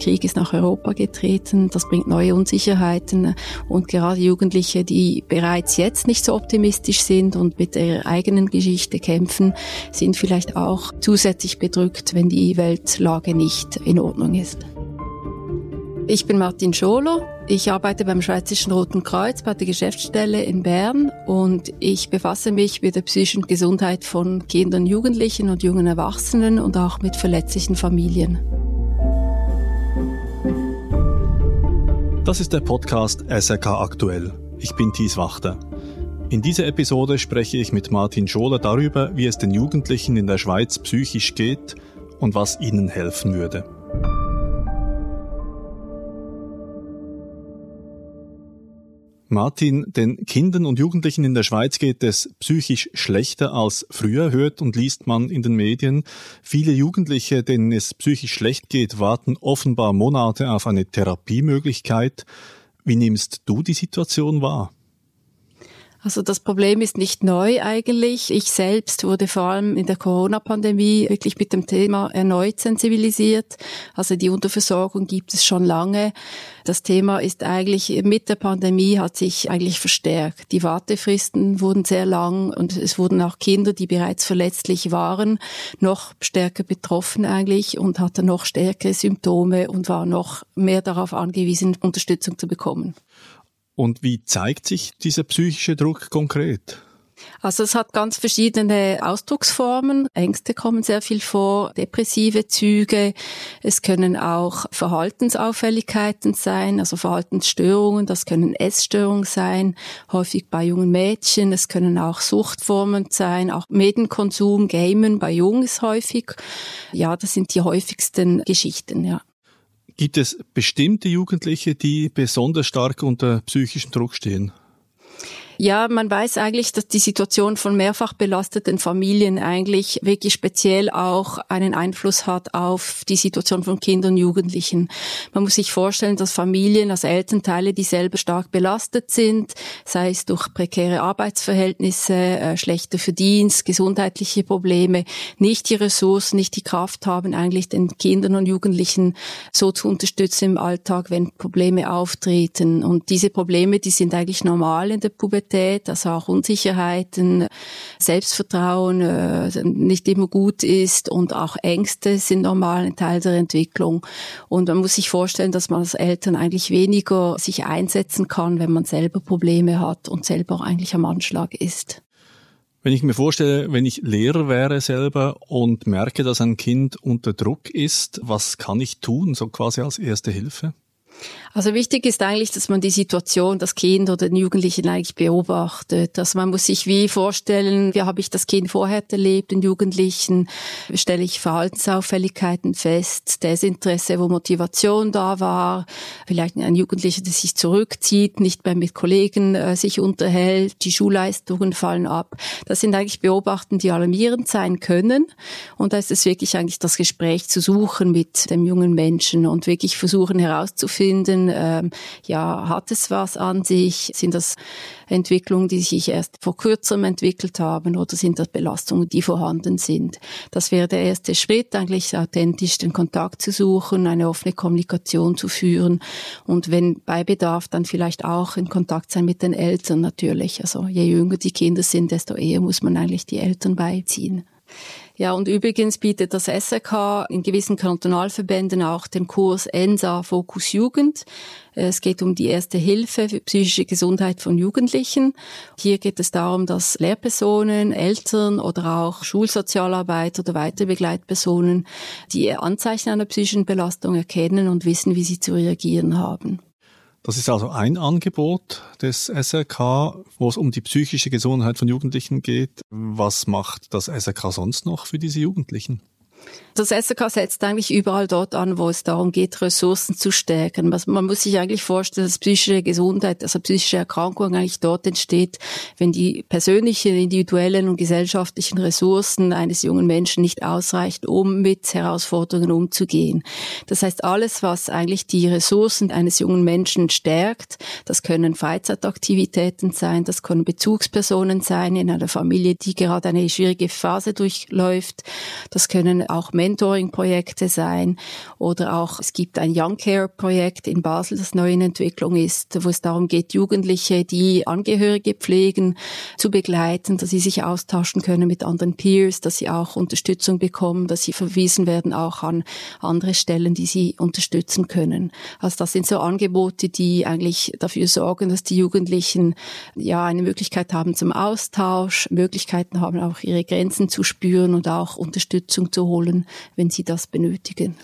Krieg ist nach Europa getreten. Das bringt neue Unsicherheiten. Und gerade Jugendliche, die bereits jetzt nicht so optimistisch sind und mit ihrer eigenen Geschichte kämpfen, sind vielleicht auch zusätzlich bedrückt, wenn die Weltlage nicht in Ordnung ist. Ich bin Martin Scholo. Ich arbeite beim Schweizerischen Roten Kreuz bei der Geschäftsstelle in Bern und ich befasse mich mit der psychischen Gesundheit von Kindern, Jugendlichen und jungen Erwachsenen und auch mit verletzlichen Familien. Das ist der Podcast SRK Aktuell. Ich bin Thies Wachter. In dieser Episode spreche ich mit Martin Scholer darüber, wie es den Jugendlichen in der Schweiz psychisch geht und was ihnen helfen würde. Martin, den Kindern und Jugendlichen in der Schweiz geht es psychisch schlechter als früher, hört und liest man in den Medien. Viele Jugendliche, denen es psychisch schlecht geht, warten offenbar Monate auf eine Therapiemöglichkeit. Wie nimmst du die Situation wahr? Also das Problem ist nicht neu eigentlich. Ich selbst wurde vor allem in der Corona-Pandemie wirklich mit dem Thema erneut sensibilisiert. Also die Unterversorgung gibt es schon lange. Das Thema ist eigentlich mit der Pandemie hat sich eigentlich verstärkt. Die Wartefristen wurden sehr lang und es wurden auch Kinder, die bereits verletzlich waren, noch stärker betroffen eigentlich und hatten noch stärkere Symptome und waren noch mehr darauf angewiesen, Unterstützung zu bekommen. Und wie zeigt sich dieser psychische Druck konkret? Also es hat ganz verschiedene Ausdrucksformen. Ängste kommen sehr viel vor, depressive Züge. Es können auch Verhaltensauffälligkeiten sein, also Verhaltensstörungen. Das können Essstörungen sein, häufig bei jungen Mädchen. Es können auch Suchtformen sein, auch Medienkonsum, Gamen bei Jungs häufig. Ja, das sind die häufigsten Geschichten, ja. Gibt es bestimmte Jugendliche, die besonders stark unter psychischem Druck stehen? Ja, man weiß eigentlich, dass die Situation von mehrfach belasteten Familien eigentlich wirklich speziell auch einen Einfluss hat auf die Situation von Kindern und Jugendlichen. Man muss sich vorstellen, dass Familien, also Elternteile, die selber stark belastet sind, sei es durch prekäre Arbeitsverhältnisse, äh, schlechter Verdienst, gesundheitliche Probleme, nicht die Ressourcen, nicht die Kraft haben, eigentlich den Kindern und Jugendlichen so zu unterstützen im Alltag, wenn Probleme auftreten. Und diese Probleme, die sind eigentlich normal in der Pubertät Pubertät, also auch Unsicherheiten, Selbstvertrauen äh, nicht immer gut ist und auch Ängste sind normal ein Teil der Entwicklung. Und man muss sich vorstellen, dass man als Eltern eigentlich weniger sich einsetzen kann, wenn man selber Probleme hat und selber eigentlich am Anschlag ist. Wenn ich mir vorstelle, wenn ich Lehrer wäre selber und merke, dass ein Kind unter Druck ist, was kann ich tun, so quasi als erste Hilfe? Also wichtig ist eigentlich, dass man die Situation, das Kind oder den Jugendlichen eigentlich beobachtet. Also man muss sich wie vorstellen, wie habe ich das Kind vorher erlebt, den Jugendlichen, stelle ich Verhaltensauffälligkeiten fest, Desinteresse, wo Motivation da war, vielleicht ein Jugendlicher, der sich zurückzieht, nicht mehr mit Kollegen äh, sich unterhält, die Schulleistungen fallen ab. Das sind eigentlich Beobachten, die alarmierend sein können. Und da ist es wirklich eigentlich das Gespräch zu suchen mit dem jungen Menschen und wirklich versuchen herauszufinden, finden, ähm, ja, hat es was an sich? Sind das Entwicklungen, die sich erst vor kurzem entwickelt haben oder sind das Belastungen, die vorhanden sind? Das wäre der erste Schritt, eigentlich authentisch den Kontakt zu suchen, eine offene Kommunikation zu führen und wenn bei Bedarf dann vielleicht auch in Kontakt sein mit den Eltern natürlich. Also je jünger die Kinder sind, desto eher muss man eigentlich die Eltern beiziehen. Ja, und übrigens bietet das SRK in gewissen Kantonalverbänden auch den Kurs ENSA Fokus Jugend. Es geht um die erste Hilfe für psychische Gesundheit von Jugendlichen. Hier geht es darum, dass Lehrpersonen, Eltern oder auch Schulsozialarbeiter oder weitere Begleitpersonen die Anzeichen einer psychischen Belastung erkennen und wissen, wie sie zu reagieren haben. Das ist also ein Angebot des SRK, wo es um die psychische Gesundheit von Jugendlichen geht. Was macht das SRK sonst noch für diese Jugendlichen? Das SRK setzt eigentlich überall dort an, wo es darum geht, Ressourcen zu stärken. Man muss sich eigentlich vorstellen, dass psychische Gesundheit, also psychische Erkrankung eigentlich dort entsteht, wenn die persönlichen, individuellen und gesellschaftlichen Ressourcen eines jungen Menschen nicht ausreichen, um mit Herausforderungen umzugehen. Das heißt, alles, was eigentlich die Ressourcen eines jungen Menschen stärkt, das können Freizeitaktivitäten sein, das können Bezugspersonen sein in einer Familie, die gerade eine schwierige Phase durchläuft, das können auch Mentoring-Projekte sein oder auch es gibt ein Young Care-Projekt in Basel, das neu in Entwicklung ist, wo es darum geht, Jugendliche, die Angehörige pflegen, zu begleiten, dass sie sich austauschen können mit anderen Peers, dass sie auch Unterstützung bekommen, dass sie verwiesen werden auch an andere Stellen, die sie unterstützen können. Also das sind so Angebote, die eigentlich dafür sorgen, dass die Jugendlichen ja eine Möglichkeit haben zum Austausch, Möglichkeiten haben auch ihre Grenzen zu spüren und auch Unterstützung zu holen, wenn sie das benötigen.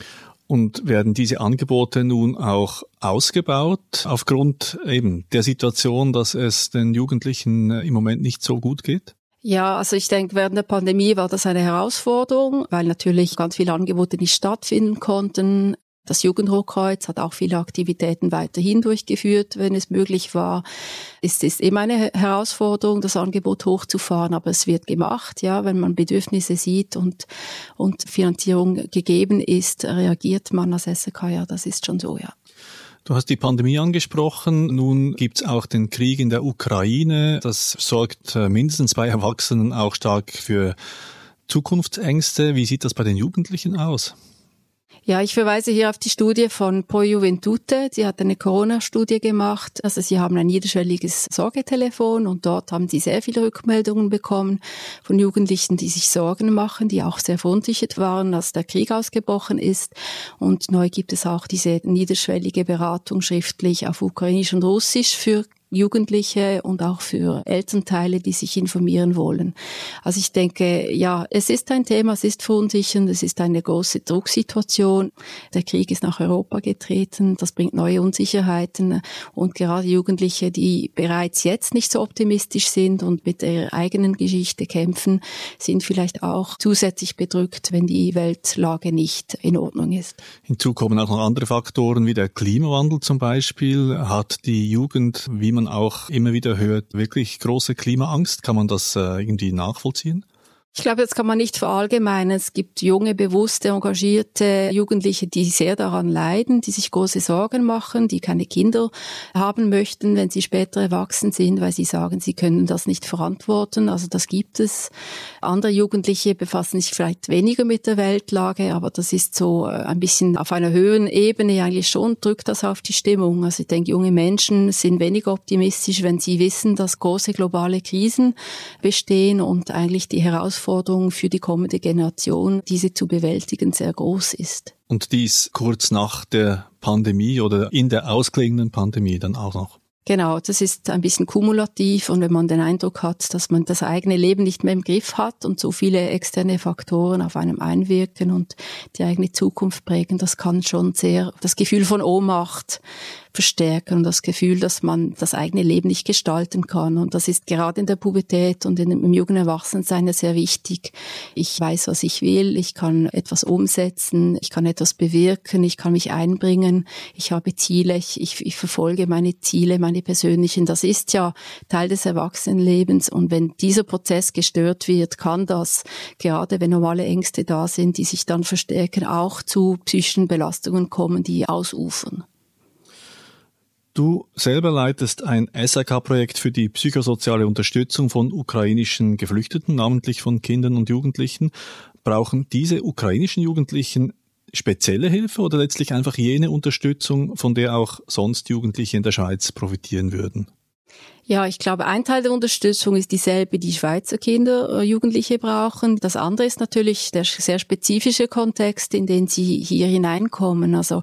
Und werden diese Angebote nun auch ausgebaut aufgrund eben der Situation, dass es den Jugendlichen im Moment nicht so gut geht? Ja, also ich denke, während der Pandemie war das eine Herausforderung, weil natürlich ganz viele Angebote nicht stattfinden konnten. Das Jugendhochkreuz hat auch viele Aktivitäten weiterhin durchgeführt, wenn es möglich war. Es ist immer eine Herausforderung, das Angebot hochzufahren, aber es wird gemacht, ja, wenn man Bedürfnisse sieht und, und Finanzierung gegeben ist, reagiert man als SK, ja, das ist schon so, ja. Du hast die Pandemie angesprochen. Nun gibt's auch den Krieg in der Ukraine. Das sorgt äh, mindestens bei Erwachsenen auch stark für Zukunftsängste. Wie sieht das bei den Jugendlichen aus? Ja, ich verweise hier auf die Studie von Po Juventute. Sie hat eine Corona-Studie gemacht. Also sie haben ein niederschwelliges Sorgetelefon und dort haben sie sehr viele Rückmeldungen bekommen von Jugendlichen, die sich Sorgen machen, die auch sehr verunsichert waren, als der Krieg ausgebrochen ist. Und neu gibt es auch diese niederschwellige Beratung schriftlich auf Ukrainisch und Russisch für Jugendliche und auch für Elternteile, die sich informieren wollen. Also ich denke, ja, es ist ein Thema, es ist verunsichernd, es ist eine große Drucksituation. Der Krieg ist nach Europa getreten, das bringt neue Unsicherheiten und gerade Jugendliche, die bereits jetzt nicht so optimistisch sind und mit ihrer eigenen Geschichte kämpfen, sind vielleicht auch zusätzlich bedrückt, wenn die Weltlage nicht in Ordnung ist. Hinzu kommen auch noch andere Faktoren wie der Klimawandel zum Beispiel. Hat die Jugend, wie man auch immer wieder hört, wirklich große Klimaangst? Kann man das äh, irgendwie nachvollziehen? Ich glaube, das kann man nicht verallgemeinern. Es gibt junge, bewusste, engagierte Jugendliche, die sehr daran leiden, die sich große Sorgen machen, die keine Kinder haben möchten, wenn sie später erwachsen sind, weil sie sagen, sie können das nicht verantworten. Also das gibt es. Andere Jugendliche befassen sich vielleicht weniger mit der Weltlage, aber das ist so äh, ein bisschen auf einer höheren Ebene eigentlich schon, drückt das auf die Stimmung. Also ich denke, junge Menschen sind weniger optimistisch, wenn sie wissen, dass große globale Krisen bestehen und eigentlich die Herausforderungen Herausforderung für die kommende Generation, diese zu bewältigen, sehr groß ist. Und dies kurz nach der Pandemie oder in der ausklingenden Pandemie dann auch noch. Genau, das ist ein bisschen kumulativ und wenn man den Eindruck hat, dass man das eigene Leben nicht mehr im Griff hat und so viele externe Faktoren auf einem einwirken und die eigene Zukunft prägen, das kann schon sehr das Gefühl von Ohnmacht verstärken und das Gefühl, dass man das eigene Leben nicht gestalten kann. Und das ist gerade in der Pubertät und im Jugenderwachsensein sehr wichtig. Ich weiß, was ich will, ich kann etwas umsetzen, ich kann etwas bewirken, ich kann mich einbringen, ich habe Ziele, ich, ich, ich verfolge meine Ziele, meine persönlichen. Das ist ja Teil des Erwachsenenlebens. Und wenn dieser Prozess gestört wird, kann das, gerade wenn normale Ängste da sind, die sich dann verstärken, auch zu psychischen Belastungen kommen, die ausufern. Du selber leitest ein SRK-Projekt für die psychosoziale Unterstützung von ukrainischen Geflüchteten, namentlich von Kindern und Jugendlichen. Brauchen diese ukrainischen Jugendlichen spezielle Hilfe oder letztlich einfach jene Unterstützung, von der auch sonst Jugendliche in der Schweiz profitieren würden? Ja, ich glaube, ein Teil der Unterstützung ist dieselbe, die Schweizer Kinder, äh, Jugendliche brauchen. Das andere ist natürlich der sehr spezifische Kontext, in den sie hier hineinkommen. Also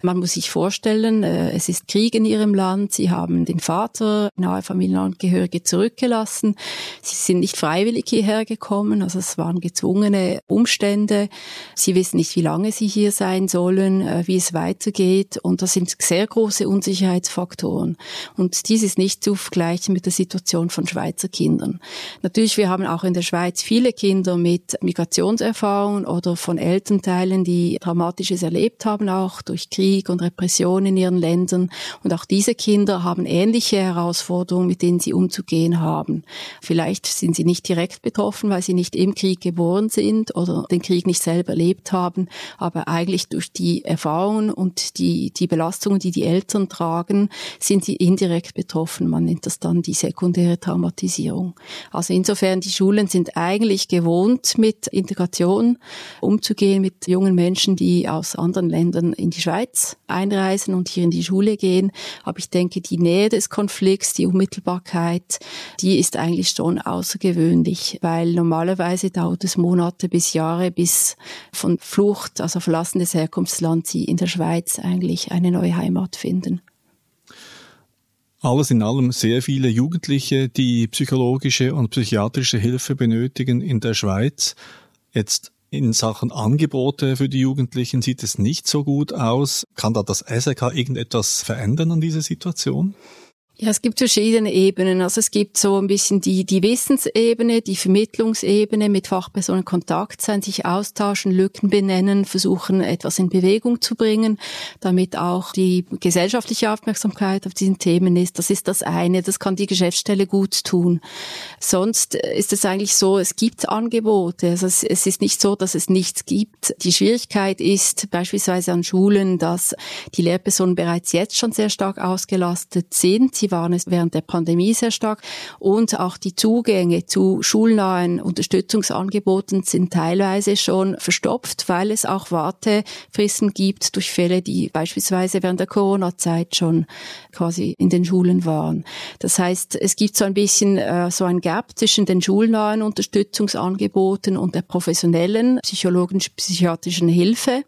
man muss sich vorstellen, äh, es ist Krieg in ihrem Land. Sie haben den Vater, nahe Familienangehörige zurückgelassen. Sie sind nicht freiwillig hierher gekommen. Also es waren gezwungene Umstände. Sie wissen nicht, wie lange sie hier sein sollen, äh, wie es weitergeht. Und das sind sehr große Unsicherheitsfaktoren. Und dies ist nicht zu vergleichen mit der Situation von Schweizer Kindern. Natürlich, wir haben auch in der Schweiz viele Kinder mit Migrationserfahrungen oder von Elternteilen, die Dramatisches erlebt haben, auch durch Krieg und Repression in ihren Ländern. Und auch diese Kinder haben ähnliche Herausforderungen, mit denen sie umzugehen haben. Vielleicht sind sie nicht direkt betroffen, weil sie nicht im Krieg geboren sind oder den Krieg nicht selber erlebt haben, aber eigentlich durch die Erfahrungen und die, die Belastungen, die die Eltern tragen, sind sie indirekt betroffen. Man nennt das dann die sekundäre Traumatisierung. Also insofern, die Schulen sind eigentlich gewohnt, mit Integration umzugehen, mit jungen Menschen, die aus anderen Ländern in die Schweiz einreisen und hier in die Schule gehen. Aber ich denke, die Nähe des Konflikts, die Unmittelbarkeit, die ist eigentlich schon außergewöhnlich, weil normalerweise dauert es Monate bis Jahre, bis von Flucht, also Verlassen des Herkunftslands, sie in der Schweiz eigentlich eine neue Heimat finden. Alles in allem sehr viele Jugendliche, die psychologische und psychiatrische Hilfe benötigen in der Schweiz. Jetzt in Sachen Angebote für die Jugendlichen sieht es nicht so gut aus. Kann da das SRK irgendetwas verändern an dieser Situation? Ja, es gibt verschiedene Ebenen. Also es gibt so ein bisschen die, die Wissensebene, die Vermittlungsebene, mit Fachpersonen Kontakt sein, sich austauschen, Lücken benennen, versuchen etwas in Bewegung zu bringen, damit auch die gesellschaftliche Aufmerksamkeit auf diesen Themen ist. Das ist das eine. Das kann die Geschäftsstelle gut tun. Sonst ist es eigentlich so, es gibt Angebote. Also es, es ist nicht so, dass es nichts gibt. Die Schwierigkeit ist beispielsweise an Schulen, dass die Lehrpersonen bereits jetzt schon sehr stark ausgelastet sind. Sie waren es während der Pandemie sehr stark. Und auch die Zugänge zu schulnahen Unterstützungsangeboten sind teilweise schon verstopft, weil es auch Wartefristen gibt durch Fälle, die beispielsweise während der Corona-Zeit schon quasi in den Schulen waren. Das heißt, es gibt so ein bisschen äh, so ein Gap zwischen den schulnahen Unterstützungsangeboten und der professionellen psychologisch-psychiatrischen Hilfe.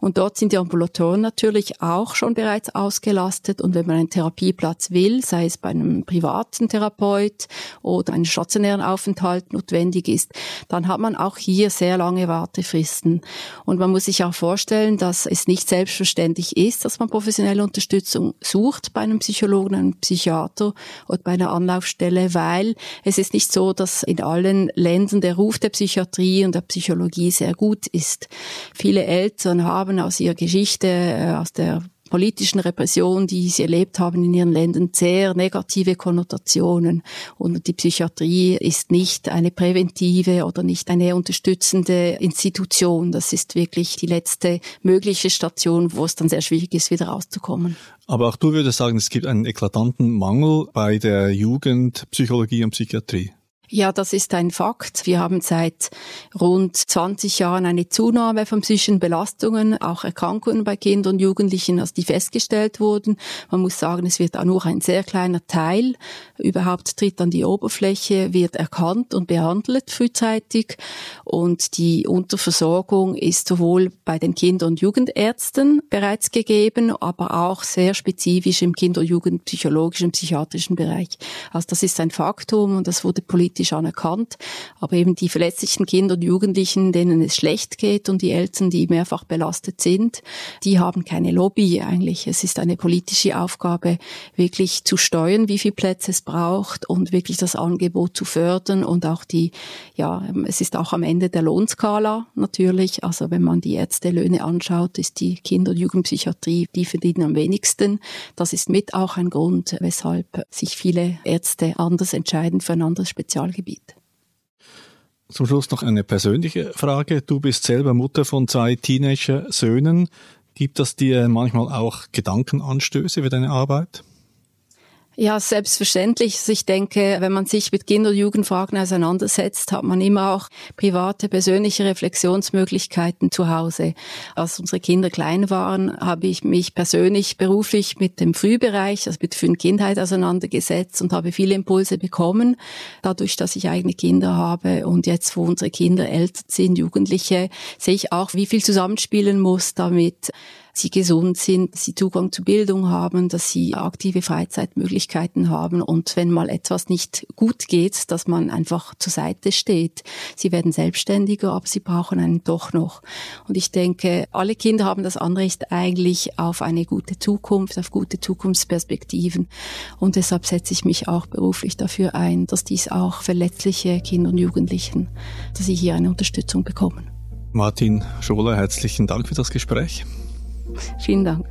Und dort sind die Ambulatoren natürlich auch schon bereits ausgelastet. Und wenn man einen Therapieplatz will, sei es bei einem privaten Therapeut oder einen stationären Aufenthalt notwendig ist, dann hat man auch hier sehr lange Wartefristen. Und man muss sich auch vorstellen, dass es nicht selbstverständlich ist, dass man professionelle Unterstützung sucht bei einem Psychologen, einem Psychiater oder bei einer Anlaufstelle, weil es ist nicht so, dass in allen Ländern der Ruf der Psychiatrie und der Psychologie sehr gut ist. Viele Eltern haben aus ihrer Geschichte, äh, aus der politischen Repression, die sie erlebt haben in ihren Ländern, sehr negative Konnotationen. Und die Psychiatrie ist nicht eine präventive oder nicht eine unterstützende Institution. Das ist wirklich die letzte mögliche Station, wo es dann sehr schwierig ist, wieder rauszukommen. Aber auch du würdest sagen, es gibt einen eklatanten Mangel bei der Jugendpsychologie und Psychiatrie. Ja, das ist ein Fakt. Wir haben seit rund 20 Jahren eine Zunahme von psychischen Belastungen, auch Erkrankungen bei Kindern und Jugendlichen, also die festgestellt wurden. Man muss sagen, es wird auch nur ein sehr kleiner Teil überhaupt tritt an die Oberfläche, wird erkannt und behandelt frühzeitig. Und die Unterversorgung ist sowohl bei den Kinder- und Jugendärzten bereits gegeben, aber auch sehr spezifisch im Kinder- und Jugendpsychologischen, psychiatrischen Bereich. Also das ist ein Faktum und das wurde politisch politisch anerkannt. Aber eben die verletzlichen Kinder und Jugendlichen, denen es schlecht geht und die Eltern, die mehrfach belastet sind, die haben keine Lobby eigentlich. Es ist eine politische Aufgabe, wirklich zu steuern, wie viel Plätze es braucht und wirklich das Angebot zu fördern und auch die, ja, es ist auch am Ende der Lohnskala natürlich. Also wenn man die Ärztelöhne anschaut, ist die Kinder- und Jugendpsychiatrie, die verdienen am wenigsten. Das ist mit auch ein Grund, weshalb sich viele Ärzte anders entscheiden für ein anderes Spezial Spezialgebiet. Zum Schluss noch eine persönliche Frage. Du bist selber Mutter von zwei Teenager-Söhnen. Gibt das dir manchmal auch Gedankenanstöße für deine Arbeit? Ja, selbstverständlich. Also ich denke, wenn man sich mit Kinder- und Jugendfragen auseinandersetzt, hat man immer auch private, persönliche Reflexionsmöglichkeiten zu Hause. Als unsere Kinder klein waren, habe ich mich persönlich beruflich mit dem Frühbereich, also mit frühen Kindheit auseinandergesetzt und habe viele Impulse bekommen, dadurch, dass ich eigene Kinder habe. Und jetzt, wo unsere Kinder älter sind, Jugendliche, sehe ich auch, wie viel zusammenspielen muss, damit sie gesund sind, dass sie Zugang zu Bildung haben, dass sie aktive Freizeitmöglichkeiten haben und wenn mal etwas nicht gut geht, dass man einfach zur Seite steht. Sie werden selbstständiger, aber sie brauchen einen doch noch. Und ich denke, alle Kinder haben das Anrecht eigentlich auf eine gute Zukunft, auf gute Zukunftsperspektiven. Und deshalb setze ich mich auch beruflich dafür ein, dass dies auch verletzliche Kinder und Jugendlichen, dass sie hier eine Unterstützung bekommen. Martin Scholer, herzlichen Dank für das Gespräch. Vielen Dank.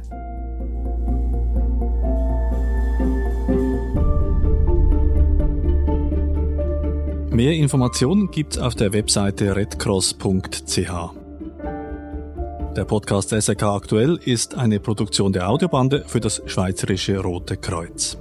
Mehr Informationen gibt's auf der Webseite redcross.ch. Der Podcast SRK Aktuell ist eine Produktion der Audiobande für das Schweizerische Rote Kreuz.